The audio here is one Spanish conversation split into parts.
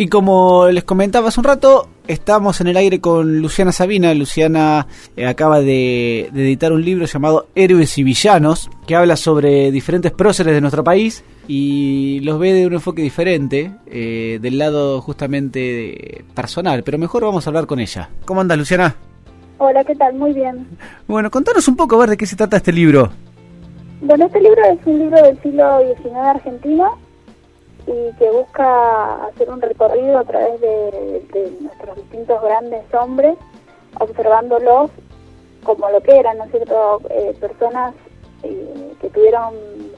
Y como les comentaba hace un rato, estamos en el aire con Luciana Sabina. Luciana eh, acaba de, editar un libro llamado Héroes y Villanos, que habla sobre diferentes próceres de nuestro país y los ve de un enfoque diferente, eh, del lado justamente personal. Pero mejor vamos a hablar con ella. ¿Cómo andas, Luciana? Hola, ¿qué tal? Muy bien. Bueno, contanos un poco a ver de qué se trata este libro. Bueno, este libro es un libro del siglo XIX argentino y que busca hacer un recorrido a través de, nuestros distintos grandes hombres, observándolos como lo que eran, ¿no es cierto?, eh, personas eh, que tuvieron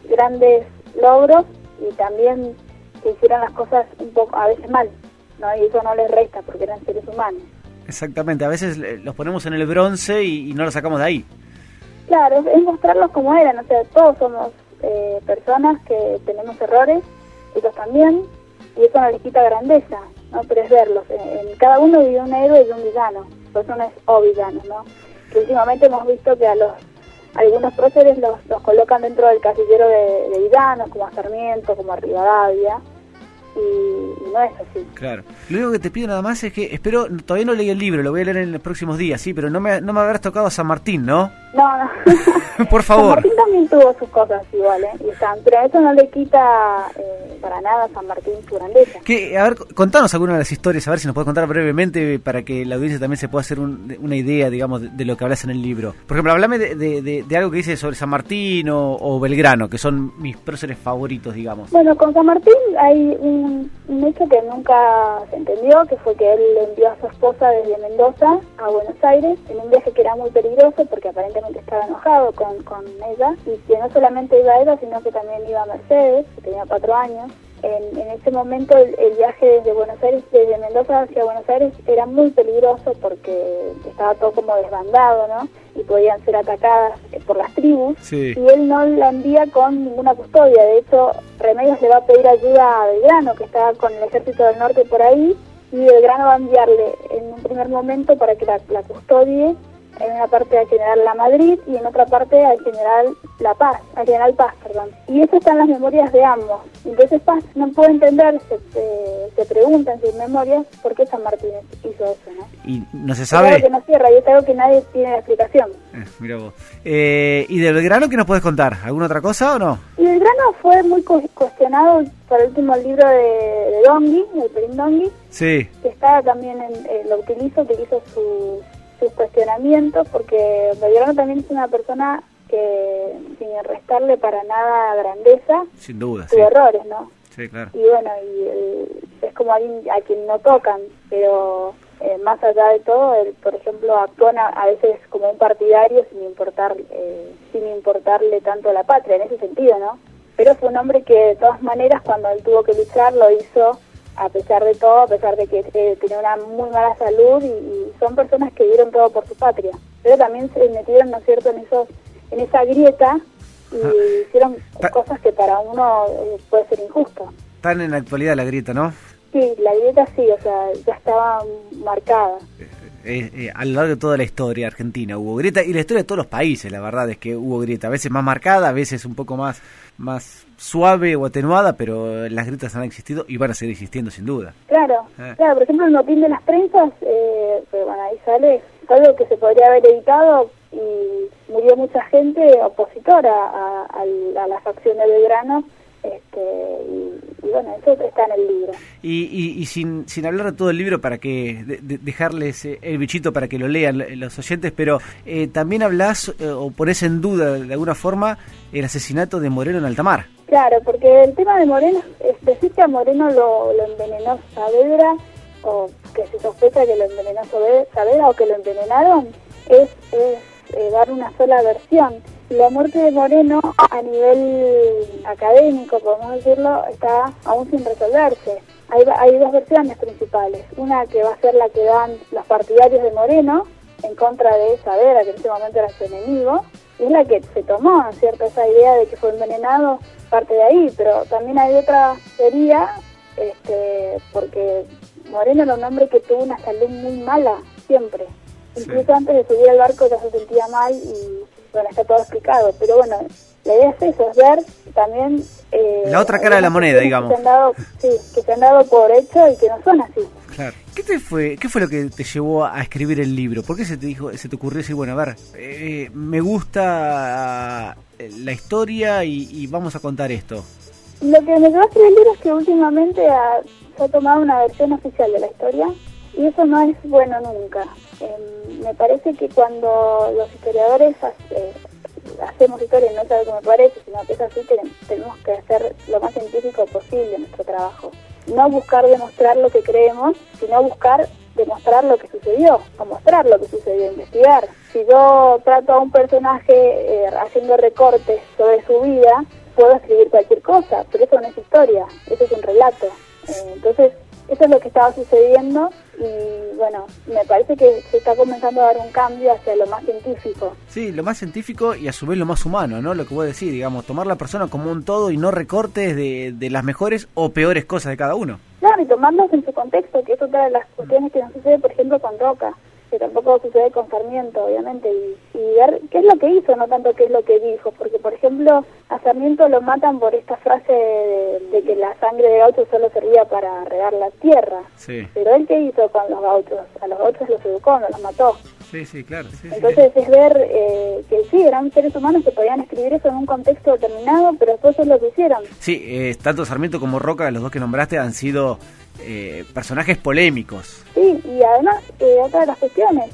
grandes logros y también que hicieron las cosas un poco, a veces mal, ¿no? Y eso no les resta porque eran seres humanos. Exactamente, a veces los ponemos en el bronce y, no los sacamos de ahí. Claro, es mostrarlos como eran, o sea, todos somos eh, personas que tenemos errores, ellos también, y eso no les quita grandeza, ¿no? Pero es verlos, en, cada uno vive un héroe y un villano, por eso no o villano, ¿no? Que últimamente hemos visto que a los algunos próceres los, los colocan dentro del casillero de, de villanos, como a Sarmiento, como a Rivadavia, y, no es así. Claro. Lo único que te pido nada más es que, espero, todavía no leí el libro, lo voy a leer en los próximos días, sí, pero no me, no me habrás tocado a San Martín, ¿no? No, no. Por favor. San Martín también tuvo sus cosas igual, ¿eh? Y están, pero eso no le quita eh, para nada a San Martín su grandeza. Que, a ver, contanos alguna de las historias, a ver si nos puedes contar brevemente para que la audiencia también se pueda hacer una idea, digamos, de, lo que hablas en el libro. Por ejemplo, hablame de, de, algo que dice sobre San Martín o, Belgrano, que son mis próceres favoritos, digamos. Bueno, con San Martín hay un, un hecho que nunca se entendió, que fue que él envió a su esposa desde Mendoza a Buenos Aires en un viaje que era muy peligroso porque aparentemente estaba enojado con, con ella y que no solamente iba a ella, sino que también iba a Mercedes, que tenía cuatro años. En, en ese momento el, viaje desde Buenos Aires, desde Mendoza hacia Buenos Aires era muy peligroso porque estaba todo como desbandado, ¿no? Y podían ser atacadas por las tribus. Y él no la envía con ninguna custodia. De hecho, Remedios le va a pedir ayuda a Belgrano, que está con el ejército del norte por ahí, y Belgrano va a enviarle en un primer momento para que la, la custodie en una parte al general La Madrid y en otra parte al general La Paz, al general Paz, perdón. Y eso está en las memorias de ambos. Entonces Paz no puede entender, se, se, pregunta en sus memorias por qué San Martín hizo eso, ¿no? Y no se sabe... Es algo que no cierra y es algo que nadie tiene explicación. Eh, mira vos. Eh, ¿Y de Belgrano qué nos puedes contar? ¿Alguna otra cosa o no? Y Belgrano fue muy cuestionado por el último libro de, de Dongui, el Perín Dongui. Sí. Que está también en, eh, lo utilizo, utilizo su sus cuestionamientos, porque Belgrano también es una persona que, sin restarle para nada grandeza, sin duda, sus errores, ¿no? Sí, claro. Y bueno, y es como alguien a quien no tocan, pero eh, más allá de todo, él, por ejemplo, actúa a, veces como un partidario sin importar eh, sin importarle tanto a la patria, en ese sentido, ¿no? Pero fue un hombre que de todas maneras cuando él tuvo que luchar lo hizo a pesar de todo, a pesar de que eh, tenía una muy mala salud y, son personas que dieron todo por su patria. Pero también se metieron, ¿no es cierto?, en, esos, en esa grieta y ah. hicieron cosas que para uno eh, puede ser injusto. Están en la actualidad la grieta, ¿no? Sí, la grieta sí, o sea, ya estaba marcada. Eh, eh, a lo largo de toda la historia argentina hubo grieta y la historia de todos los países, la verdad es que hubo grieta, a veces más marcada, a veces un poco más, más suave o atenuada, pero las grietas han existido y van a seguir existiendo sin duda. Claro, eh. claro, por ejemplo el motín de las prensas, eh, bueno, ahí sale algo que se podría haber evitado y murió mucha gente opositora a, a, a las acciones de grano este, y, bueno, eso está en el libro. Y, y, sin, sin hablar de todo el libro, para que dejarles eh, el bichito para que lo lean los oyentes, pero eh, también hablas eh, o pones en duda de alguna forma el asesinato de Moreno en Altamar. Claro, porque el tema de Moreno, decir que a Moreno lo, lo envenenó Saavedra, o que se sospecha que lo envenenó Saavedra o que lo envenenaron, es, es dar una sola versión la muerte de Moreno a nivel académico, podemos decirlo, está aún sin resolverse. Hay, hay dos versiones principales. Una que va a ser la que dan los partidarios de Moreno en contra de Saavedra, que en ese momento era su enemigo, y es la que se tomó, ¿cierto? Esa idea de que fue envenenado parte de ahí, pero también hay otra teoría, este, porque Moreno era un hombre que tuvo una salud muy mala siempre. Incluso antes de subir al barco ya se sentía mal y bueno, está todo explicado, pero bueno, la idea es eso, es ver también... Eh, la otra cara de la moneda, digamos. Que se, han dado, sí, que se han dado por hecho y que no son así. Claro. ¿Qué, te fue, ¿Qué fue lo que te llevó a escribir el libro? ¿Por qué se te, dijo, se te ocurrió decir, bueno, a ver, eh, me gusta la historia y, vamos a contar esto? Lo que me llevó a escribir el libro es que últimamente se ha tomado una versión oficial de la historia y eso no es bueno nunca. Em, me parece que cuando los historiadores eh, hacemos historia, no es algo que me parece, sino que es así que tenemos que hacer lo más científico posible nuestro trabajo. No buscar demostrar lo que creemos, sino buscar demostrar lo que sucedió, o mostrar lo que sucedió, investigar. Si yo trato a un personaje eh, haciendo recortes sobre su vida, puedo escribir cualquier cosa, pero eso no es historia, eso es un relato. Eh, entonces, eso es lo que estaba sucediendo y bueno, me parece que se está comenzando a dar un cambio hacia lo más científico. Sí, lo más científico y a su vez lo más humano, ¿no? Lo que vos decís, digamos, tomar la persona como un todo y no recortes de, de las mejores o peores cosas de cada uno. Claro, y tomarlos en su contexto, que es otra de las cuestiones que nos sucede, por ejemplo, con Roca que tampoco sucede con Sarmiento, obviamente, y, ver qué es lo que hizo, no tanto qué es lo que dijo, porque, por ejemplo, a Sarmiento lo matan por esta frase de, que la sangre de gauchos solo servía para regar la tierra. Sí. Pero él qué hizo con los gauchos? A los gauchos los educó, no los mató. Sí, sí, claro. Entonces es ver eh, que sí, eran seres humanos que podían escribir eso en un contexto determinado, pero después es lo que hicieron. Sí, eh, tanto Sarmiento como Roca, los dos que nombraste, han sido eh, personajes polémicos. Sí, y además, eh, otra de las cuestiones,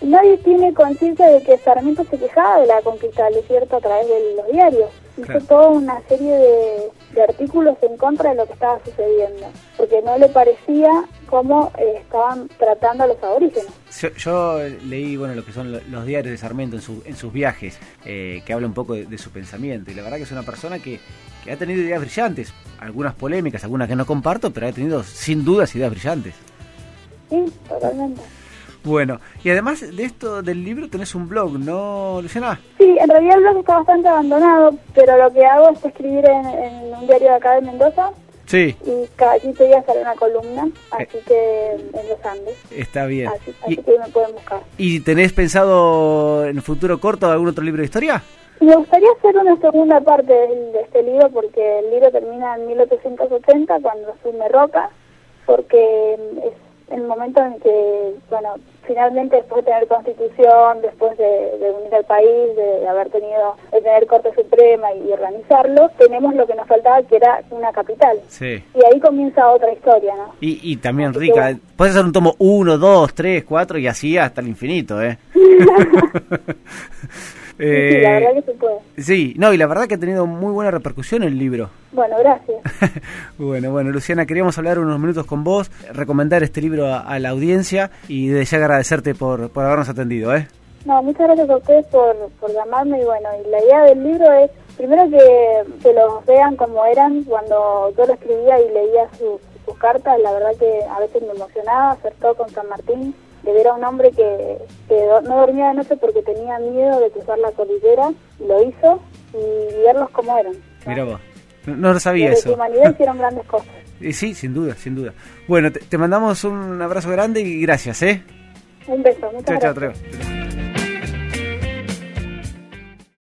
nadie tiene conciencia de que Sarmiento se quejaba de la conquista del desierto a través de los diarios. Hizo toda una serie de, artículos en contra de lo que estaba sucediendo, porque no le parecía cómo eh, estaban tratando a los aborígenes. Yo, leí bueno lo que son los diarios de Sarmiento en, en sus viajes, eh, que habla un poco de, su pensamiento, y la verdad que es una persona que, que ha tenido ideas brillantes, algunas polémicas, algunas que no comparto, pero ha tenido sin dudas ideas brillantes. Sí, totalmente. Bueno, y además de esto del libro tenés un blog, ¿no, Luciana? Sí, en realidad el blog está bastante abandonado, pero lo que hago es escribir en, un diario de acá de Mendoza. Sí. Y cada 15 días sale una columna, así eh. que en los Andes. Está bien. Así, que me pueden buscar. ¿Y tenés pensado en el futuro corto algún otro libro de historia? Me gustaría hacer una segunda parte de, este libro porque el libro termina en 1880 cuando asume Roca, porque es el momento en que, bueno, finalmente después de tener constitución, después de, unir al país, de, haber tenido, de tener Corte Suprema y, organizarlo, tenemos lo que nos faltaba que era una capital. Sí. Y ahí comienza otra historia, ¿no? Y, y también rica, puedes hacer un tomo 1, 2, 3, 4 y así hasta el infinito, ¿eh? sí, la verdad que se puede. Sí, no, y la verdad que ha tenido muy buena repercusión el libro. Bueno, gracias. bueno, bueno, Luciana, queríamos hablar unos minutos con vos, recomendar este libro a, la audiencia y de ya agradecerte por, por habernos atendido, ¿eh? No, muchas gracias a ustedes por, por llamarme y bueno, y la idea del libro es primero que, que los vean como eran cuando yo lo escribía y leía sus, sus cartas, la verdad que a veces me emocionaba, hacer todo con San Martín de ver a un hombre que, no dormía de noche porque tenía miedo de cruzar la cordillera, lo hizo y verlos como eran. Mira vos, no, lo sabía eso. humanidad hicieron grandes cosas. Sí, sin duda, sin duda. Bueno, te, mandamos un abrazo grande y gracias, ¿eh? Un beso, muchas gracias.